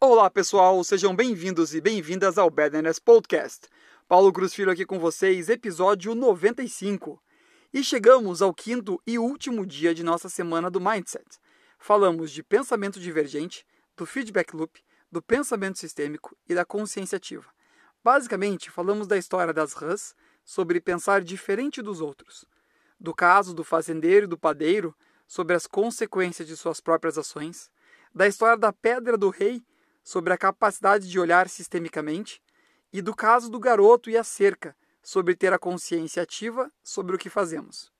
Olá pessoal, sejam bem-vindos e bem-vindas ao Badness Podcast. Paulo Cruz Filho aqui com vocês, episódio 95. E chegamos ao quinto e último dia de nossa semana do Mindset. Falamos de pensamento divergente, do feedback loop, do pensamento sistêmico e da consciência ativa. Basicamente, falamos da história das rãs sobre pensar diferente dos outros, do caso do fazendeiro e do padeiro sobre as consequências de suas próprias ações, da história da pedra do rei sobre a capacidade de olhar sistemicamente e do caso do garoto e a cerca sobre ter a consciência ativa sobre o que fazemos.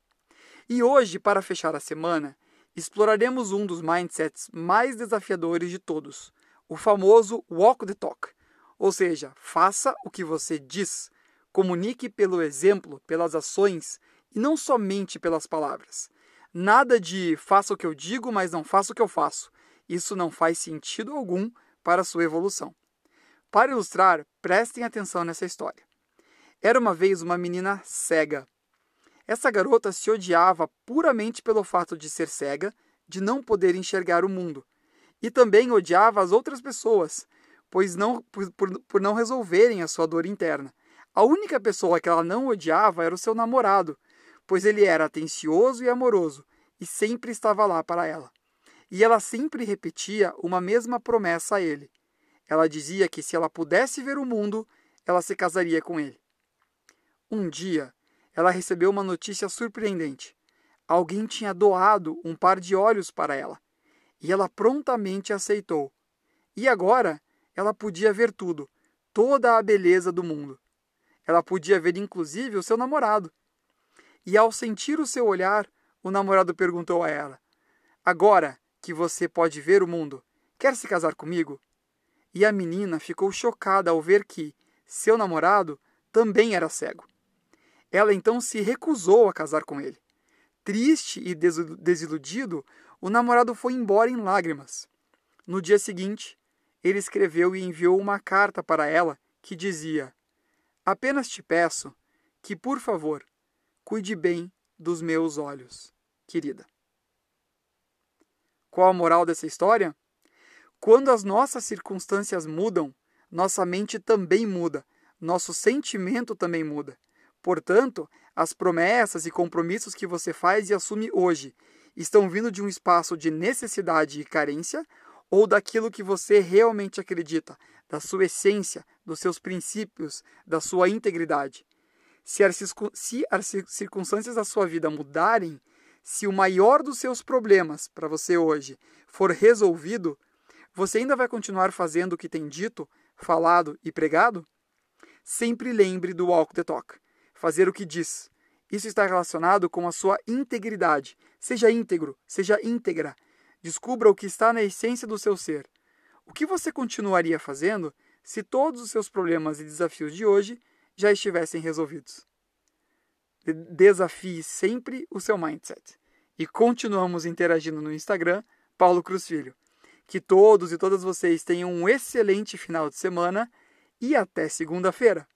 E hoje, para fechar a semana, exploraremos um dos mindsets mais desafiadores de todos, o famoso walk the talk, ou seja, faça o que você diz, comunique pelo exemplo, pelas ações e não somente pelas palavras. Nada de faça o que eu digo, mas não faça o que eu faço. Isso não faz sentido algum para sua evolução. Para ilustrar, prestem atenção nessa história. Era uma vez uma menina cega. Essa garota se odiava puramente pelo fato de ser cega, de não poder enxergar o mundo. E também odiava as outras pessoas, pois não, por, por, por não resolverem a sua dor interna. A única pessoa que ela não odiava era o seu namorado, pois ele era atencioso e amoroso e sempre estava lá para ela. E ela sempre repetia uma mesma promessa a ele. Ela dizia que se ela pudesse ver o mundo, ela se casaria com ele. Um dia, ela recebeu uma notícia surpreendente. Alguém tinha doado um par de olhos para ela, e ela prontamente aceitou. E agora, ela podia ver tudo, toda a beleza do mundo. Ela podia ver inclusive o seu namorado. E ao sentir o seu olhar, o namorado perguntou a ela: Agora que você pode ver o mundo, quer se casar comigo? E a menina ficou chocada ao ver que seu namorado também era cego. Ela então se recusou a casar com ele. Triste e desiludido, o namorado foi embora em lágrimas. No dia seguinte, ele escreveu e enviou uma carta para ela que dizia: Apenas te peço que, por favor, cuide bem dos meus olhos, querida. Qual a moral dessa história? Quando as nossas circunstâncias mudam, nossa mente também muda, nosso sentimento também muda. Portanto, as promessas e compromissos que você faz e assume hoje estão vindo de um espaço de necessidade e carência ou daquilo que você realmente acredita, da sua essência, dos seus princípios, da sua integridade. Se as, circunstâncias da sua vida mudarem, se o maior dos seus problemas para você hoje for resolvido, você ainda vai continuar fazendo o que tem dito, falado e pregado? Sempre lembre do walk the talk, fazer o que diz. Isso está relacionado com a sua integridade. Seja íntegro, seja íntegra. Descubra o que está na essência do seu ser. O que você continuaria fazendo se todos os seus problemas e desafios de hoje já estivessem resolvidos? Desafie sempre o seu mindset. E continuamos interagindo no Instagram, Paulo Cruz Filho. Que todos e todas vocês tenham um excelente final de semana e até segunda-feira.